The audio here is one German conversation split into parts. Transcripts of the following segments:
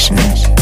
Session.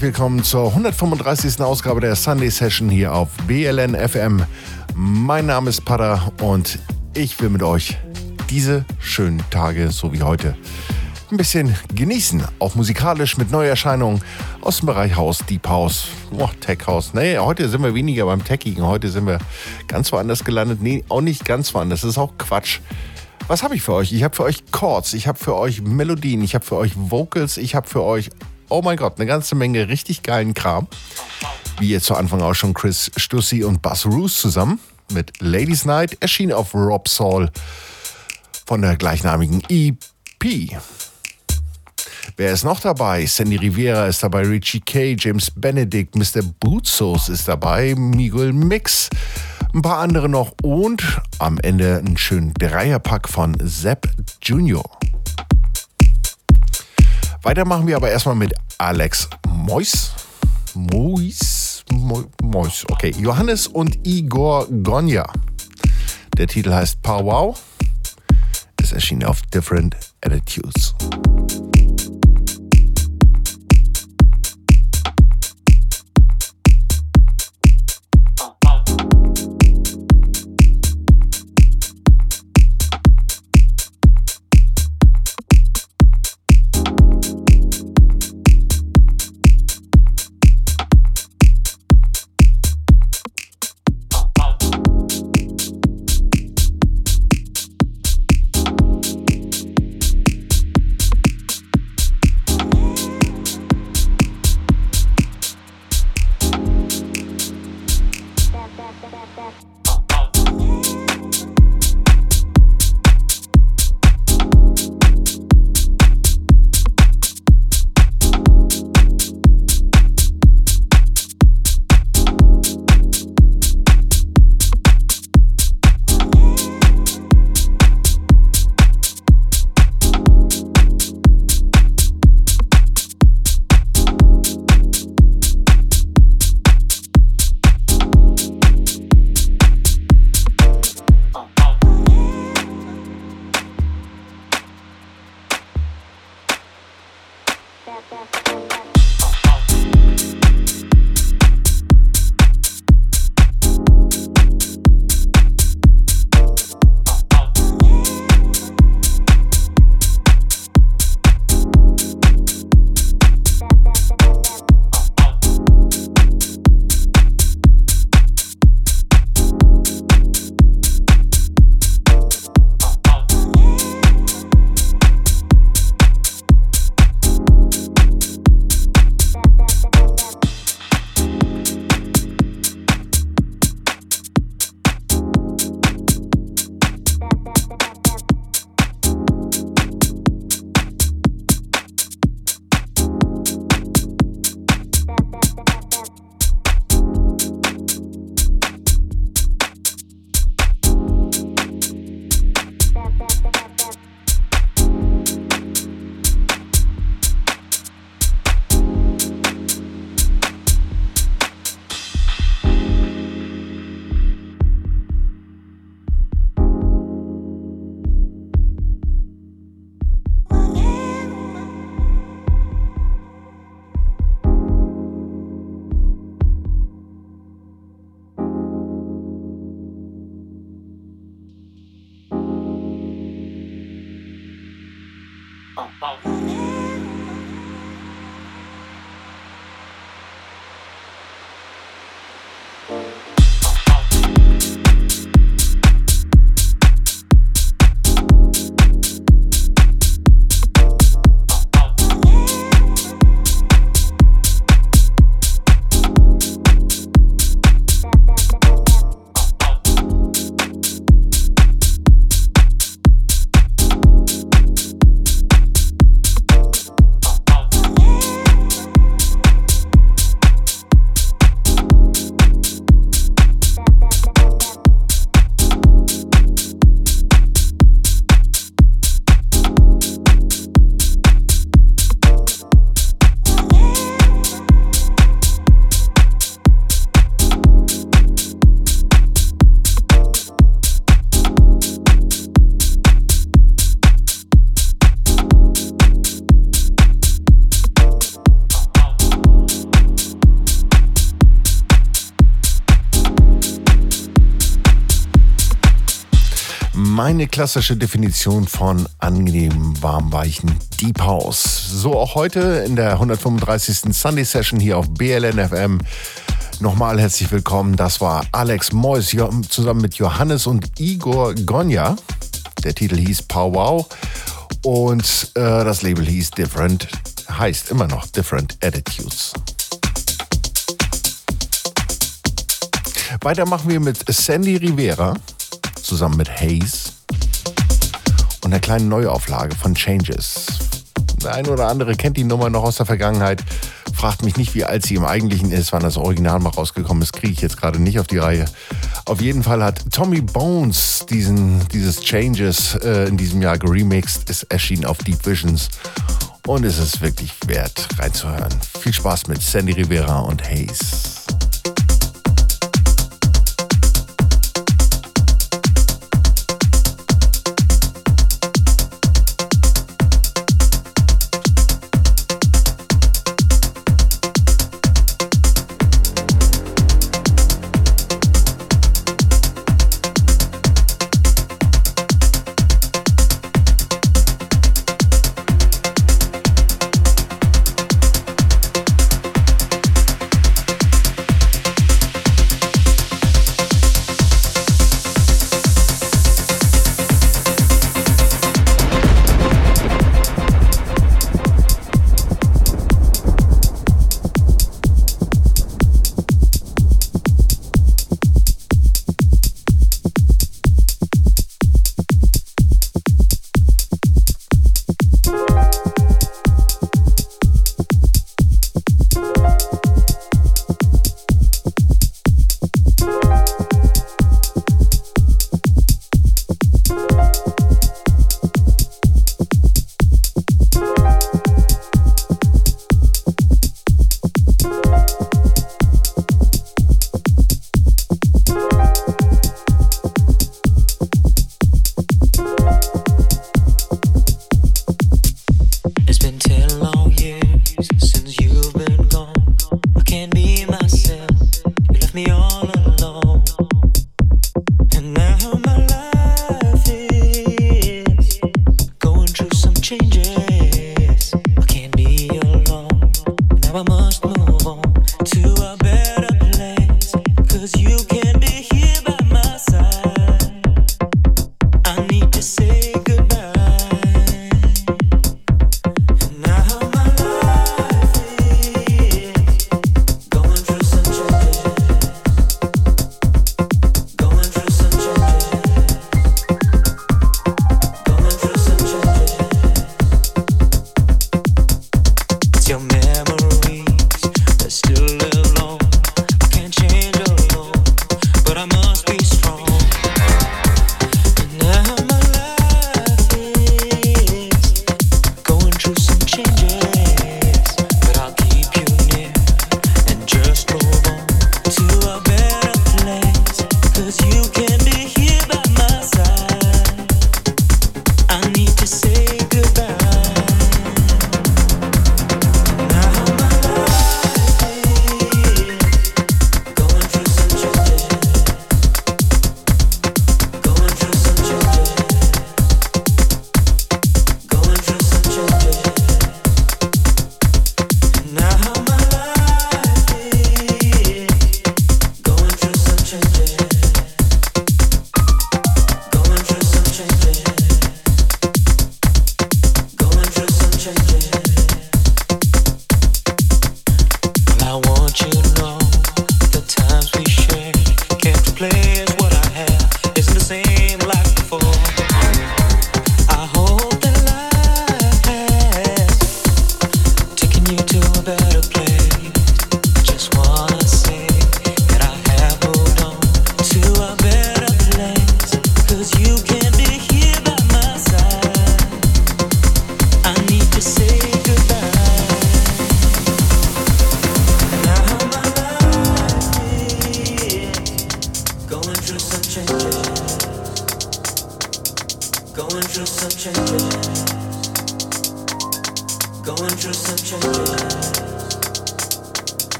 Herzlich willkommen zur 135. Ausgabe der Sunday Session hier auf BLN FM Mein Name ist Pada und ich will mit euch diese schönen Tage, so wie heute, ein bisschen genießen. Auch musikalisch mit Neuerscheinungen aus dem Bereich House, Deep House, oh, Tech House. Nee, heute sind wir weniger beim Techigen. Heute sind wir ganz woanders gelandet. Nee, auch nicht ganz woanders. Das ist auch Quatsch. Was habe ich für euch? Ich habe für euch Chords, ich habe für euch Melodien, ich habe für euch Vocals, ich habe für euch, oh mein Gott, eine ganze Menge richtig geilen Kram. Wie jetzt zu Anfang auch schon Chris Stussi und Buzz Roos zusammen mit Ladies Night erschien auf Rob Saul von der gleichnamigen EP. Wer ist noch dabei? Sandy Rivera ist dabei, Richie K, James Benedict, Mr. Bootsos ist dabei, Miguel Mix, ein paar andere noch und am Ende ein schönen Dreierpack von Sepp Junior. Weiter machen wir aber erstmal mit Alex Mois. Mois? Mois, okay. Johannes und Igor Gonja. Der Titel heißt Powwow. Es erschien auf Different Attitudes. Meine klassische Definition von angenehm, warm, weichen Deep House. So auch heute in der 135. Sunday Session hier auf BLN FM. Nochmal herzlich willkommen. Das war Alex Mois zusammen mit Johannes und Igor Gonja. Der Titel hieß Pow Wow und äh, das Label hieß Different, heißt immer noch Different Attitudes. Weiter machen wir mit Sandy Rivera zusammen mit Hayes und einer kleinen Neuauflage von Changes. Der eine oder andere kennt die Nummer noch aus der Vergangenheit. Fragt mich nicht, wie alt sie im Eigentlichen ist, wann das Original mal rausgekommen ist, kriege ich jetzt gerade nicht auf die Reihe. Auf jeden Fall hat Tommy Bones diesen, dieses Changes äh, in diesem Jahr geremixed. Es erschien auf Deep Visions und es ist wirklich wert reinzuhören. Viel Spaß mit Sandy Rivera und Hayes.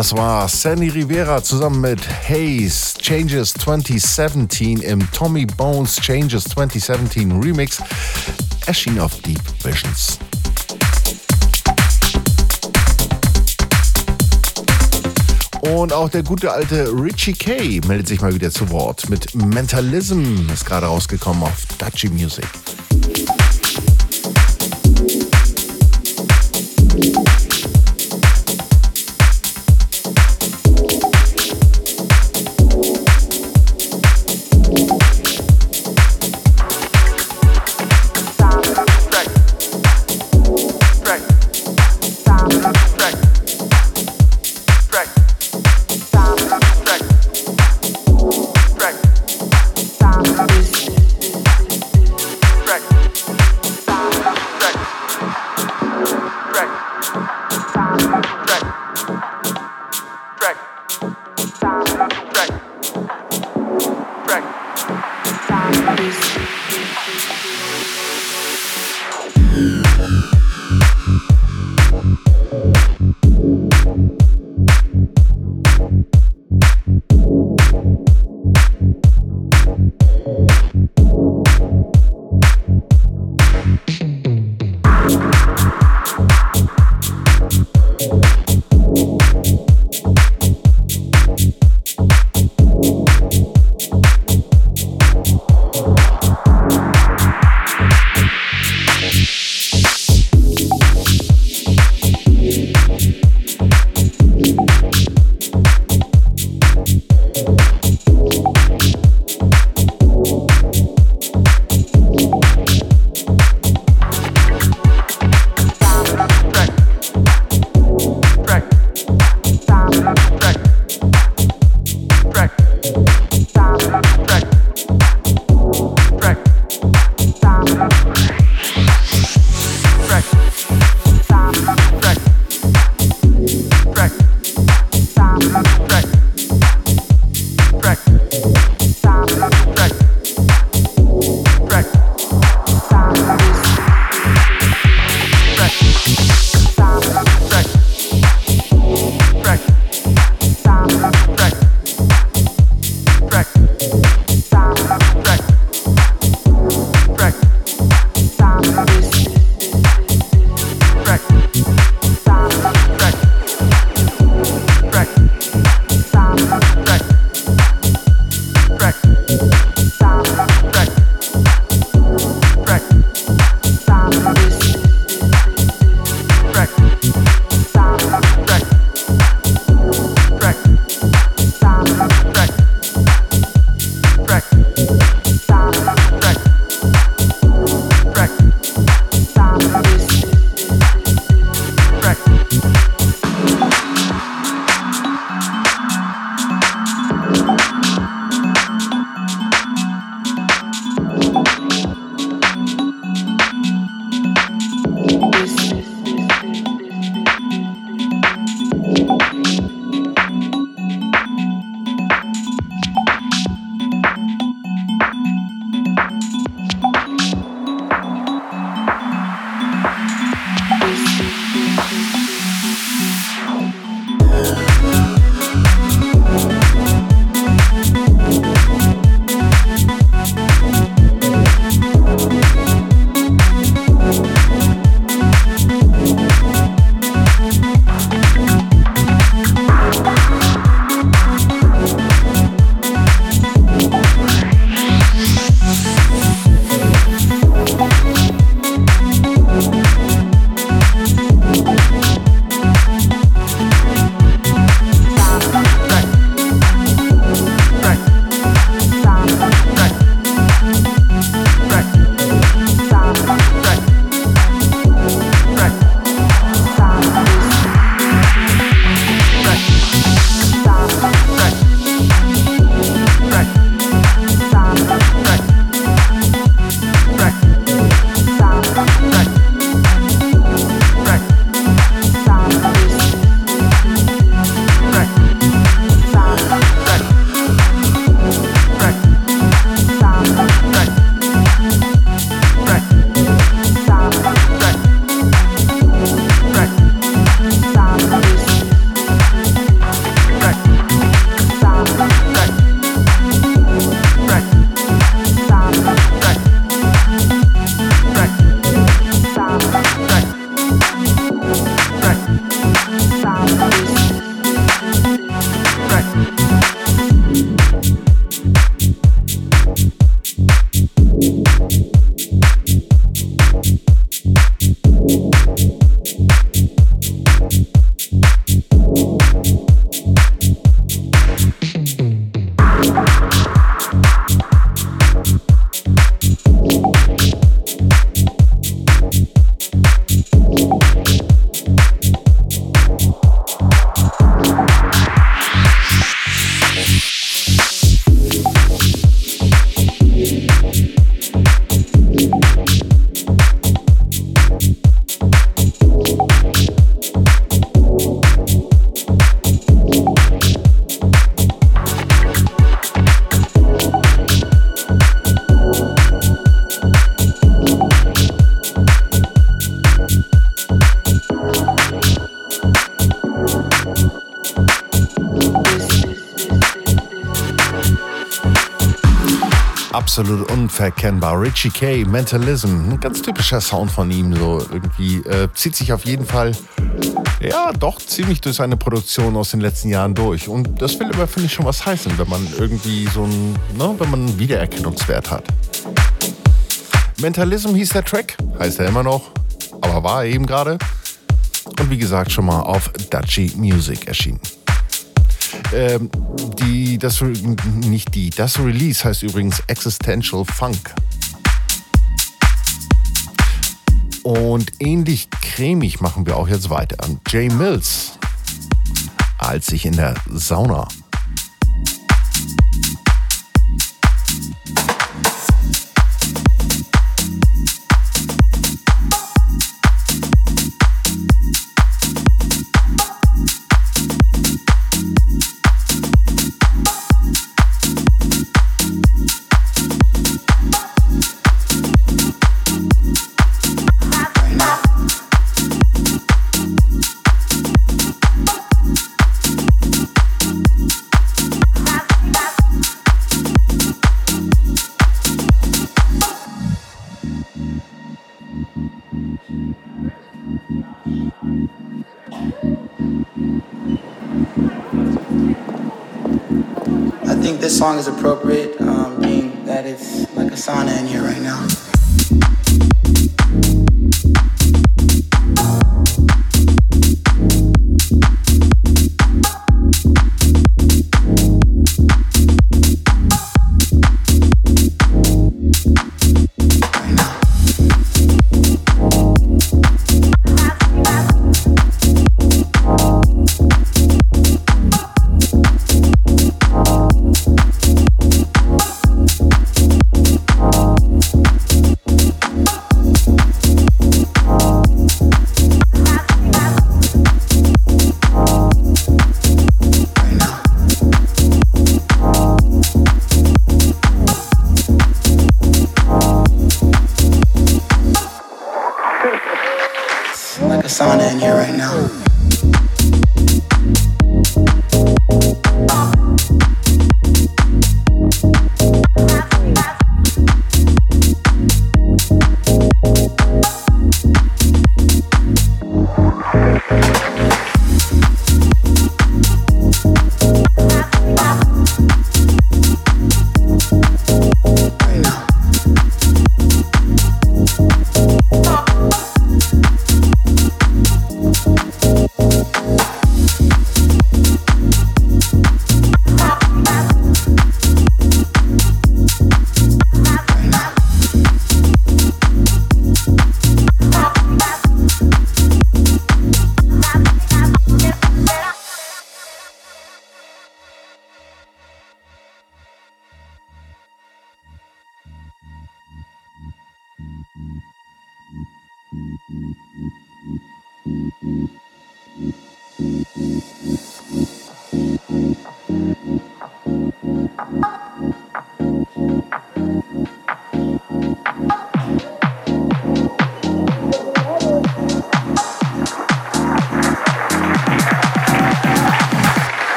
Das war Sandy Rivera zusammen mit Hayes Changes 2017 im Tommy Bones Changes 2017 Remix, erschien auf Deep Visions. Und auch der gute alte Richie Kay meldet sich mal wieder zu Wort mit Mentalism, ist gerade rausgekommen auf Dutchy Music. Absolut unverkennbar. Richie K, Mentalism, ein ganz typischer Sound von ihm. So irgendwie äh, zieht sich auf jeden Fall, ja, doch ziemlich durch seine Produktion aus den letzten Jahren durch. Und das will immer, finde ich, schon was heißen, wenn man irgendwie so ein, ne, wenn man einen Wiedererkennungswert hat. Mentalism hieß der Track, heißt er immer noch, aber war er eben gerade. Und wie gesagt, schon mal auf Dutchy Music erschienen. Ähm, die, das, nicht die, das Release heißt übrigens Existential Funk. Und ähnlich cremig machen wir auch jetzt weiter. Jay Mills, als ich in der Sauna song is appropriate,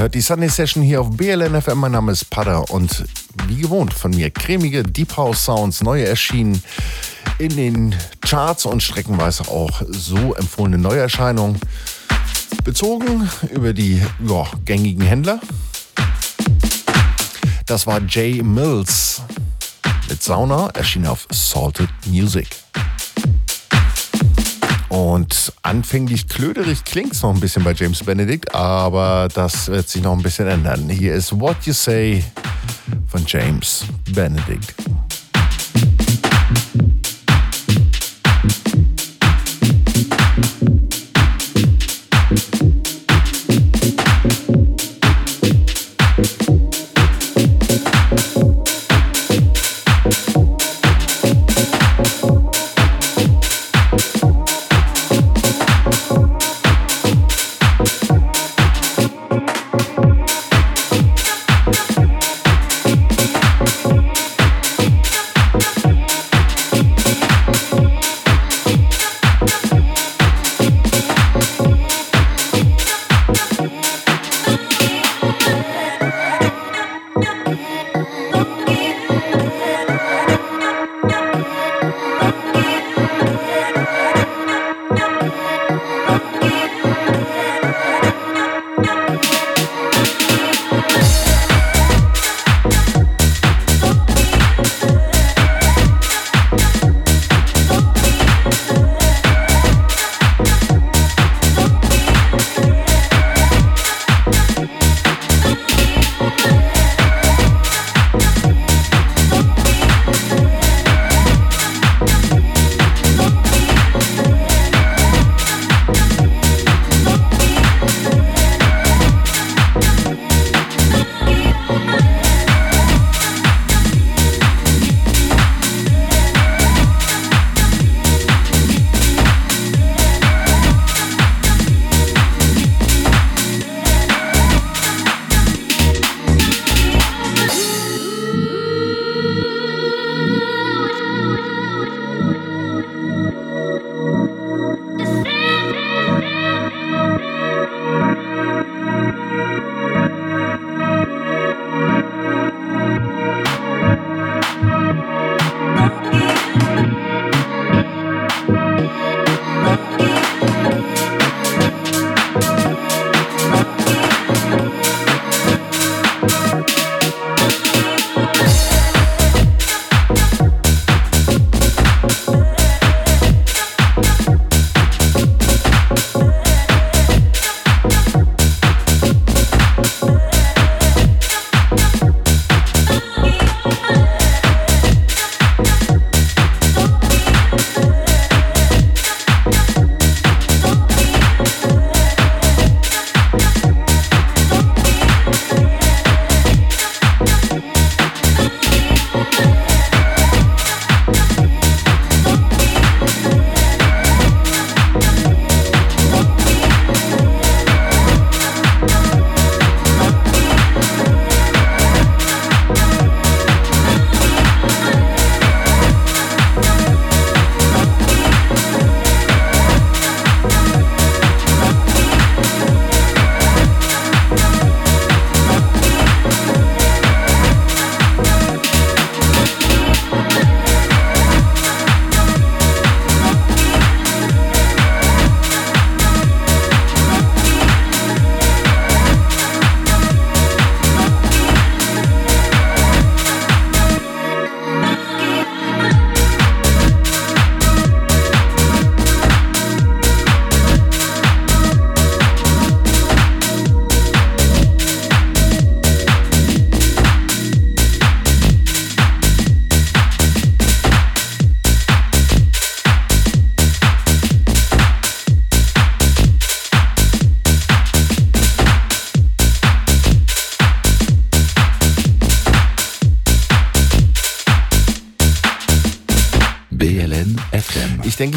Hört die Sunday Session hier auf BLN FM. Mein Name ist Pada und wie gewohnt von mir cremige Deep House Sounds, neue erschienen in den Charts und streckenweise auch so empfohlene Neuerscheinungen. Bezogen über die ja, gängigen Händler. Das war Jay Mills mit Sauna, erschien auf Salted Music. Und anfänglich klöderig klingt es noch ein bisschen bei James Benedict, aber das wird sich noch ein bisschen ändern. Hier ist What You Say von James Benedict.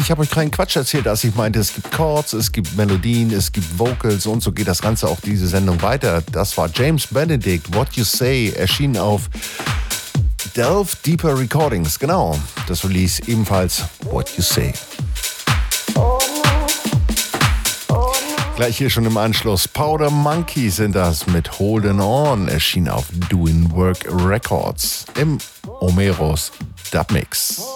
Ich habe euch keinen Quatsch erzählt, als ich meinte, es gibt Chords, es gibt Melodien, es gibt Vocals und so geht das Ganze auch diese Sendung weiter. Das war James Benedict, What You Say, erschien auf Delve Deeper Recordings. Genau, das Release ebenfalls What You Say. Gleich hier schon im Anschluss. Powder Monkey sind das mit Holding On, erschien auf Doing Work Records im Omeros Dubmix.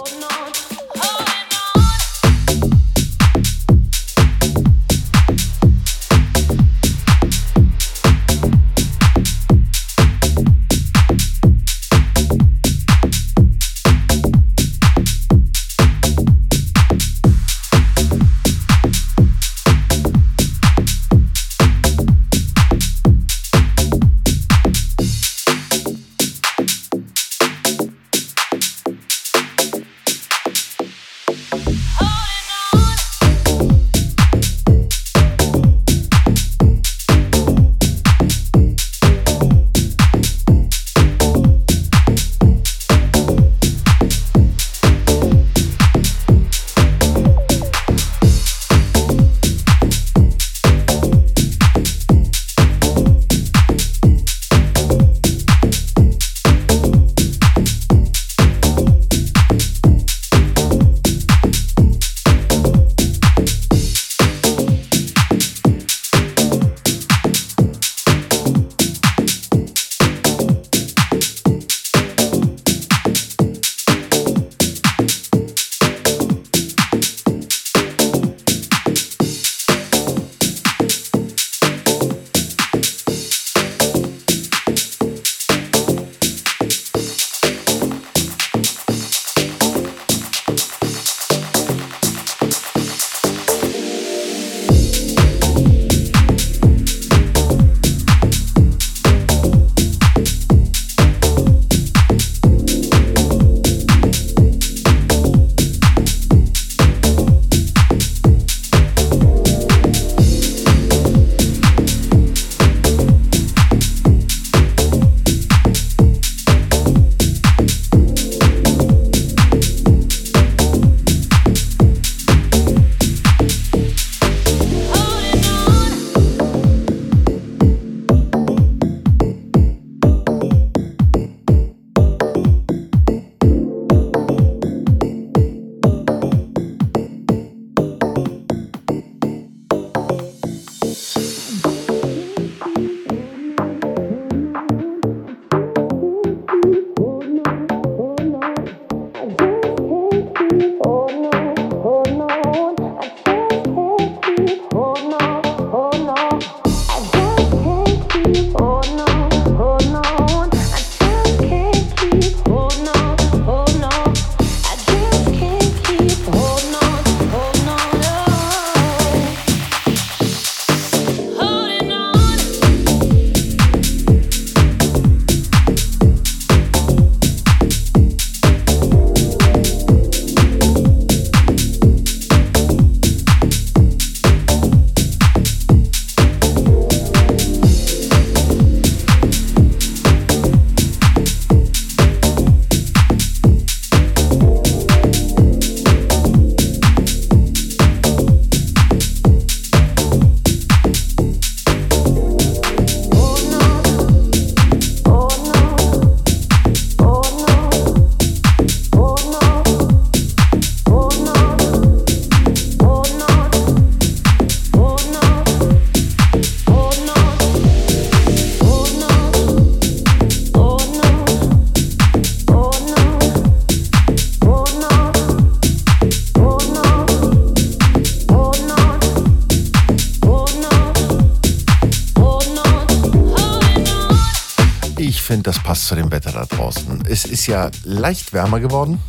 Es ist ja leicht wärmer geworden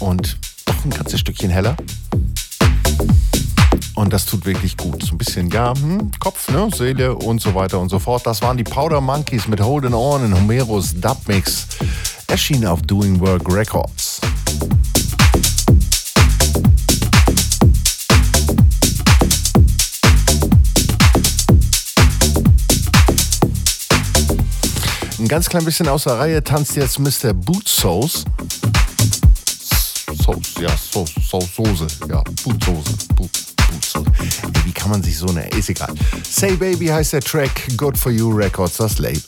und doch ein ganzes Stückchen heller. Und das tut wirklich gut. So ein bisschen, ja, hm, Kopf, ne, Seele und so weiter und so fort. Das waren die Powder Monkeys mit Holding On in Homeros Dubmix. Erschien auf Doing Work Records. Ein ganz klein bisschen aus der Reihe tanzt jetzt Mr. Boot Sauce. Sauce, ja, Sauce, Sauce, Soße, ja, Boot Soße, Boot, Boot Soße. Ey, wie kann man sich so eine, ist egal. Say Baby heißt der Track, Good For You Records, das Label.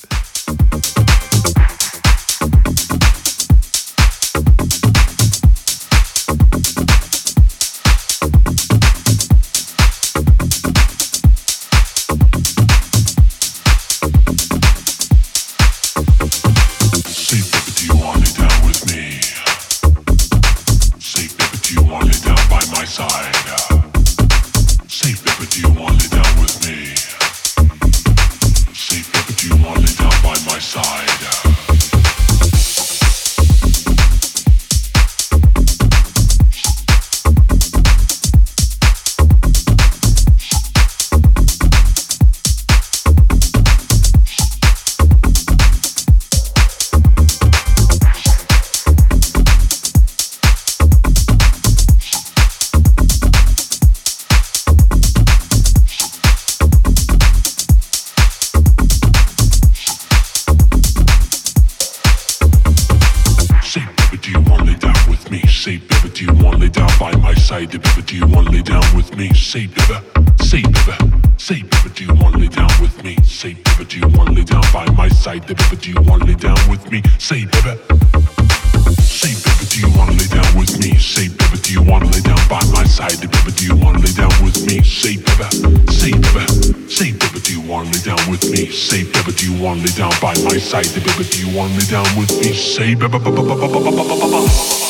you want me down by my side, baby, do you want me down with me? Say, ba ba ba ba ba ba ba ba ba ba.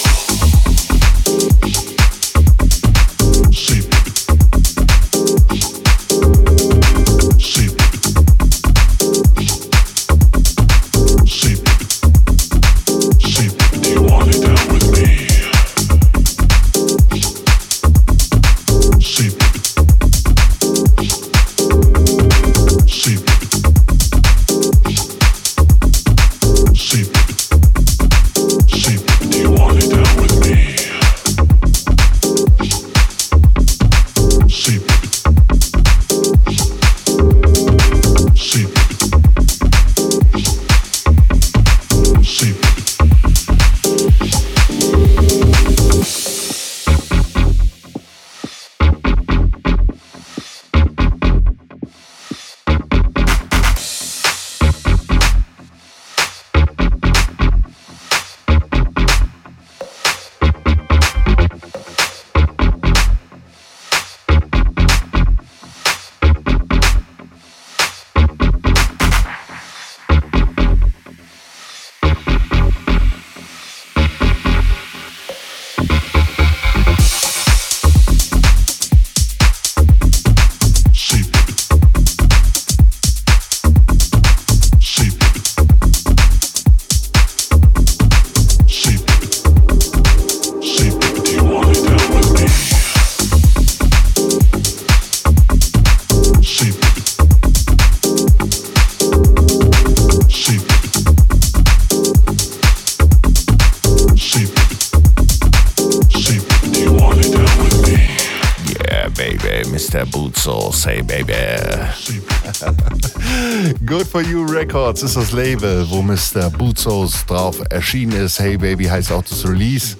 Records ist das Label, wo Mr. Bootsos drauf erschienen ist. Hey Baby heißt auch das Release.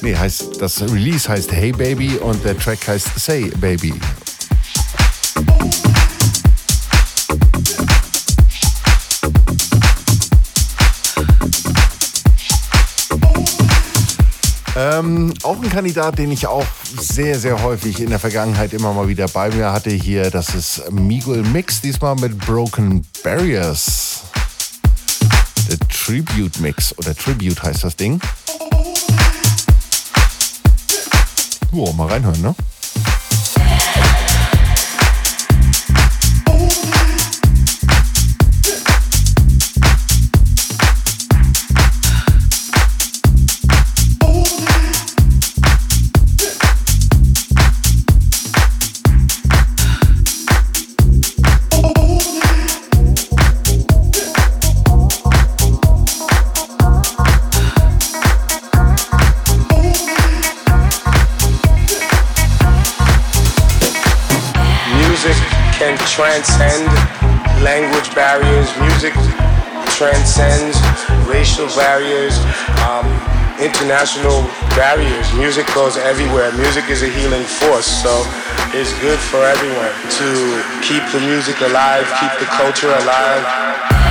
Nee, heißt, das Release heißt Hey Baby und der Track heißt Say Baby. Ähm, auch ein Kandidat, den ich auch sehr, sehr häufig in der Vergangenheit immer mal wieder bei mir hatte hier, das ist Miguel Mix, diesmal mit Broken Barriers. Der Tribute Mix oder Tribute heißt das Ding. Boah, mal reinhören, ne? Transcend language barriers. Music transcends racial barriers, um, international barriers. Music goes everywhere. Music is a healing force, so it's good for everyone to keep the music alive, keep the culture alive.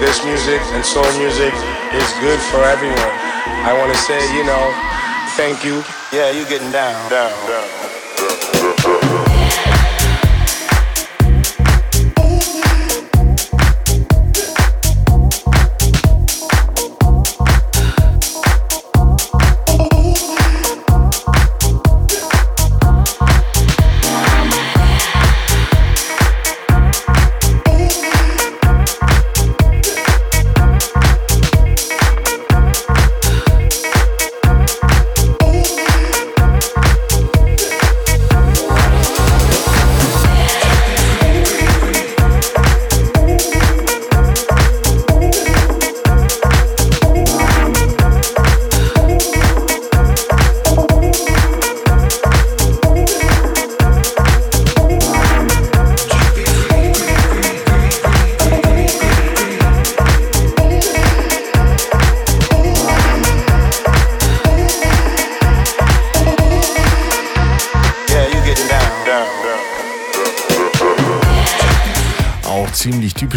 This music and soul music is good for everyone. I want to say, you know, thank you. Yeah, you getting down, down, down.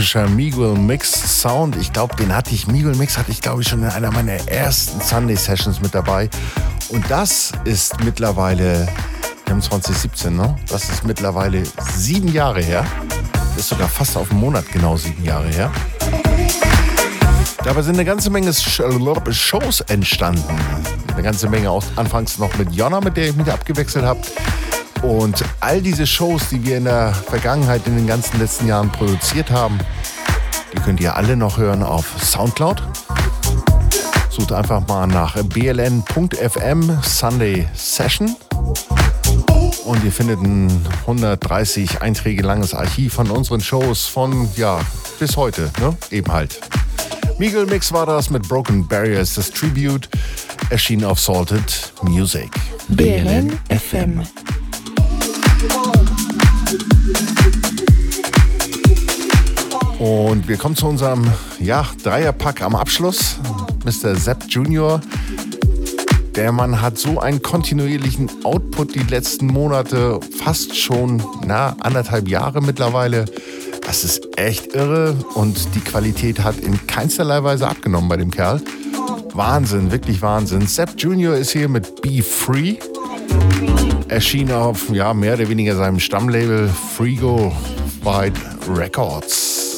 Typischer Miguel Mix Sound. Ich glaube, den hatte ich, Miguel Mix hatte ich glaube ich schon in einer meiner ersten Sunday Sessions mit dabei. Und das ist mittlerweile, wir haben 2017, ne? Das ist mittlerweile sieben Jahre her. Das ist sogar fast auf einen Monat genau sieben Jahre her. Dabei sind eine ganze Menge Shows entstanden. Eine ganze Menge auch anfangs noch mit Jonna, mit der ich mich abgewechselt habe. Und all diese Shows, die wir in der Vergangenheit in den ganzen letzten Jahren produziert haben, die könnt ihr alle noch hören auf Soundcloud. Sucht einfach mal nach bln.fm Sunday Session. Und ihr findet ein 130 Einträge langes Archiv von unseren Shows von, ja, bis heute, ne? Eben halt. Miguel Mix war das mit Broken Barriers, das Tribute, erschien auf Salted Music. BLN FM. Und wir kommen zu unserem ja, Dreierpack am Abschluss. Mr. Sepp Junior. Der Mann hat so einen kontinuierlichen Output die letzten Monate, fast schon na, anderthalb Jahre mittlerweile. Das ist echt irre und die Qualität hat in keinsterlei Weise abgenommen bei dem Kerl. Wahnsinn, wirklich Wahnsinn. Sepp Junior ist hier mit Be Free. Erschien auf ja, mehr oder weniger seinem Stammlabel Frigo White Records.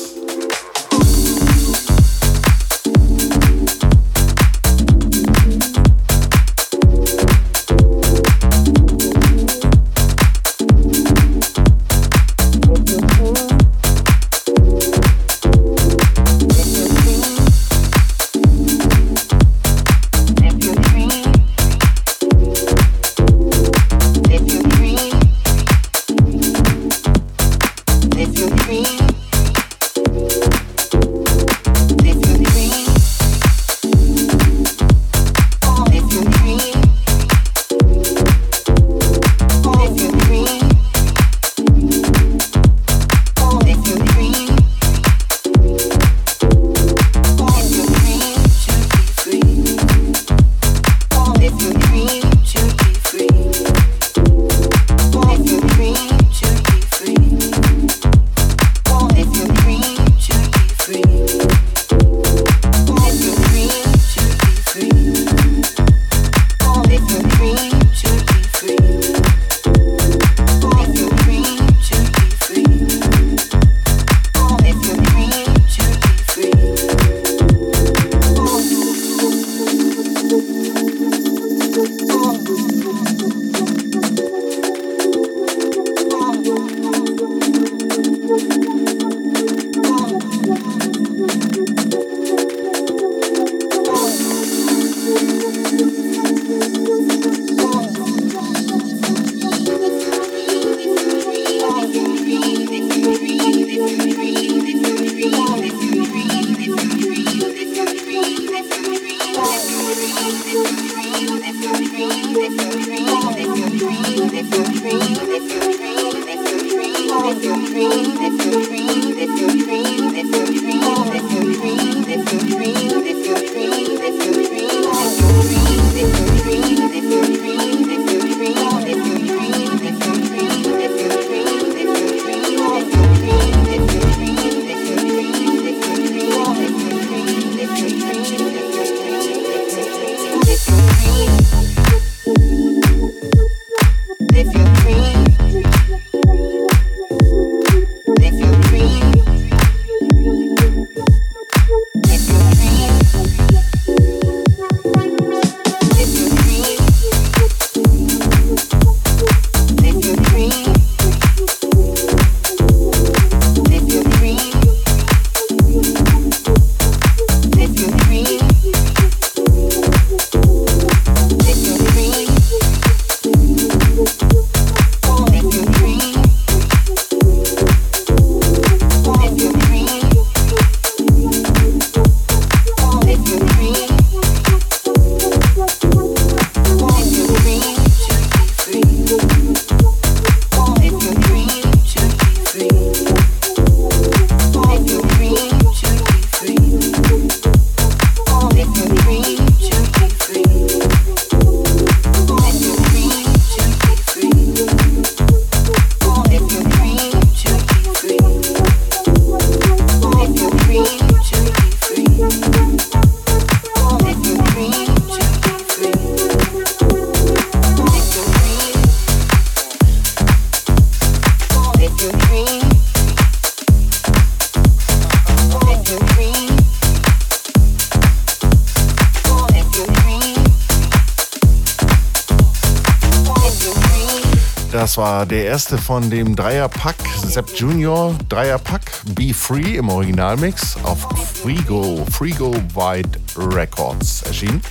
War der erste von dem Dreierpack Sepp Junior Dreierpack Be Free im Originalmix auf Frigo, Frigo White Records erschienen.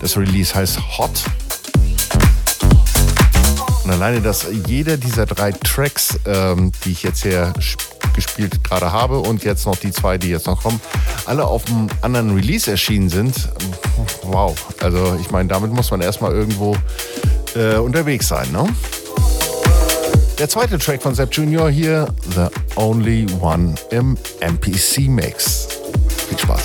Das Release heißt Hot. Und alleine, dass jeder dieser drei Tracks, ähm, die ich jetzt hier gespielt gerade habe und jetzt noch die zwei, die jetzt noch kommen, alle auf einem anderen Release erschienen sind. Wow. Also ich meine, damit muss man erstmal irgendwo äh, unterwegs sein, ne? Der zweite Track von Sepp Junior hier, The Only One im MPC Mix. Viel Spaß.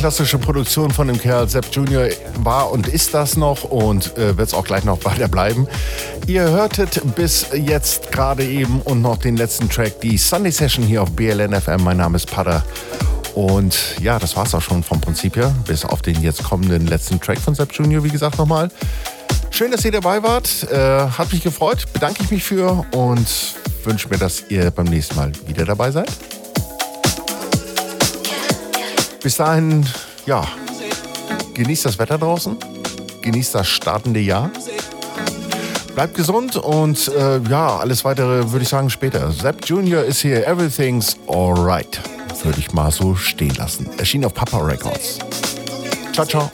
Klassische Produktion von dem Kerl Sepp Junior war und ist das noch und äh, wird es auch gleich noch weiter bleiben. Ihr hörtet bis jetzt gerade eben und noch den letzten Track, die Sunday Session hier auf BLN FM. Mein Name ist Pada. Und ja, das war es auch schon vom Prinzip her, bis auf den jetzt kommenden letzten Track von Sepp Junior, wie gesagt, nochmal. Schön, dass ihr dabei wart. Äh, hat mich gefreut. Bedanke ich mich für und wünsche mir, dass ihr beim nächsten Mal wieder dabei seid. Bis dahin, ja, genießt das Wetter draußen. Genießt das startende Jahr. Bleibt gesund und äh, ja, alles weitere würde ich sagen später. Sepp Junior ist hier. Everything's alright. Würde ich mal so stehen lassen. Erschien auf Papa Records. Ciao, ciao.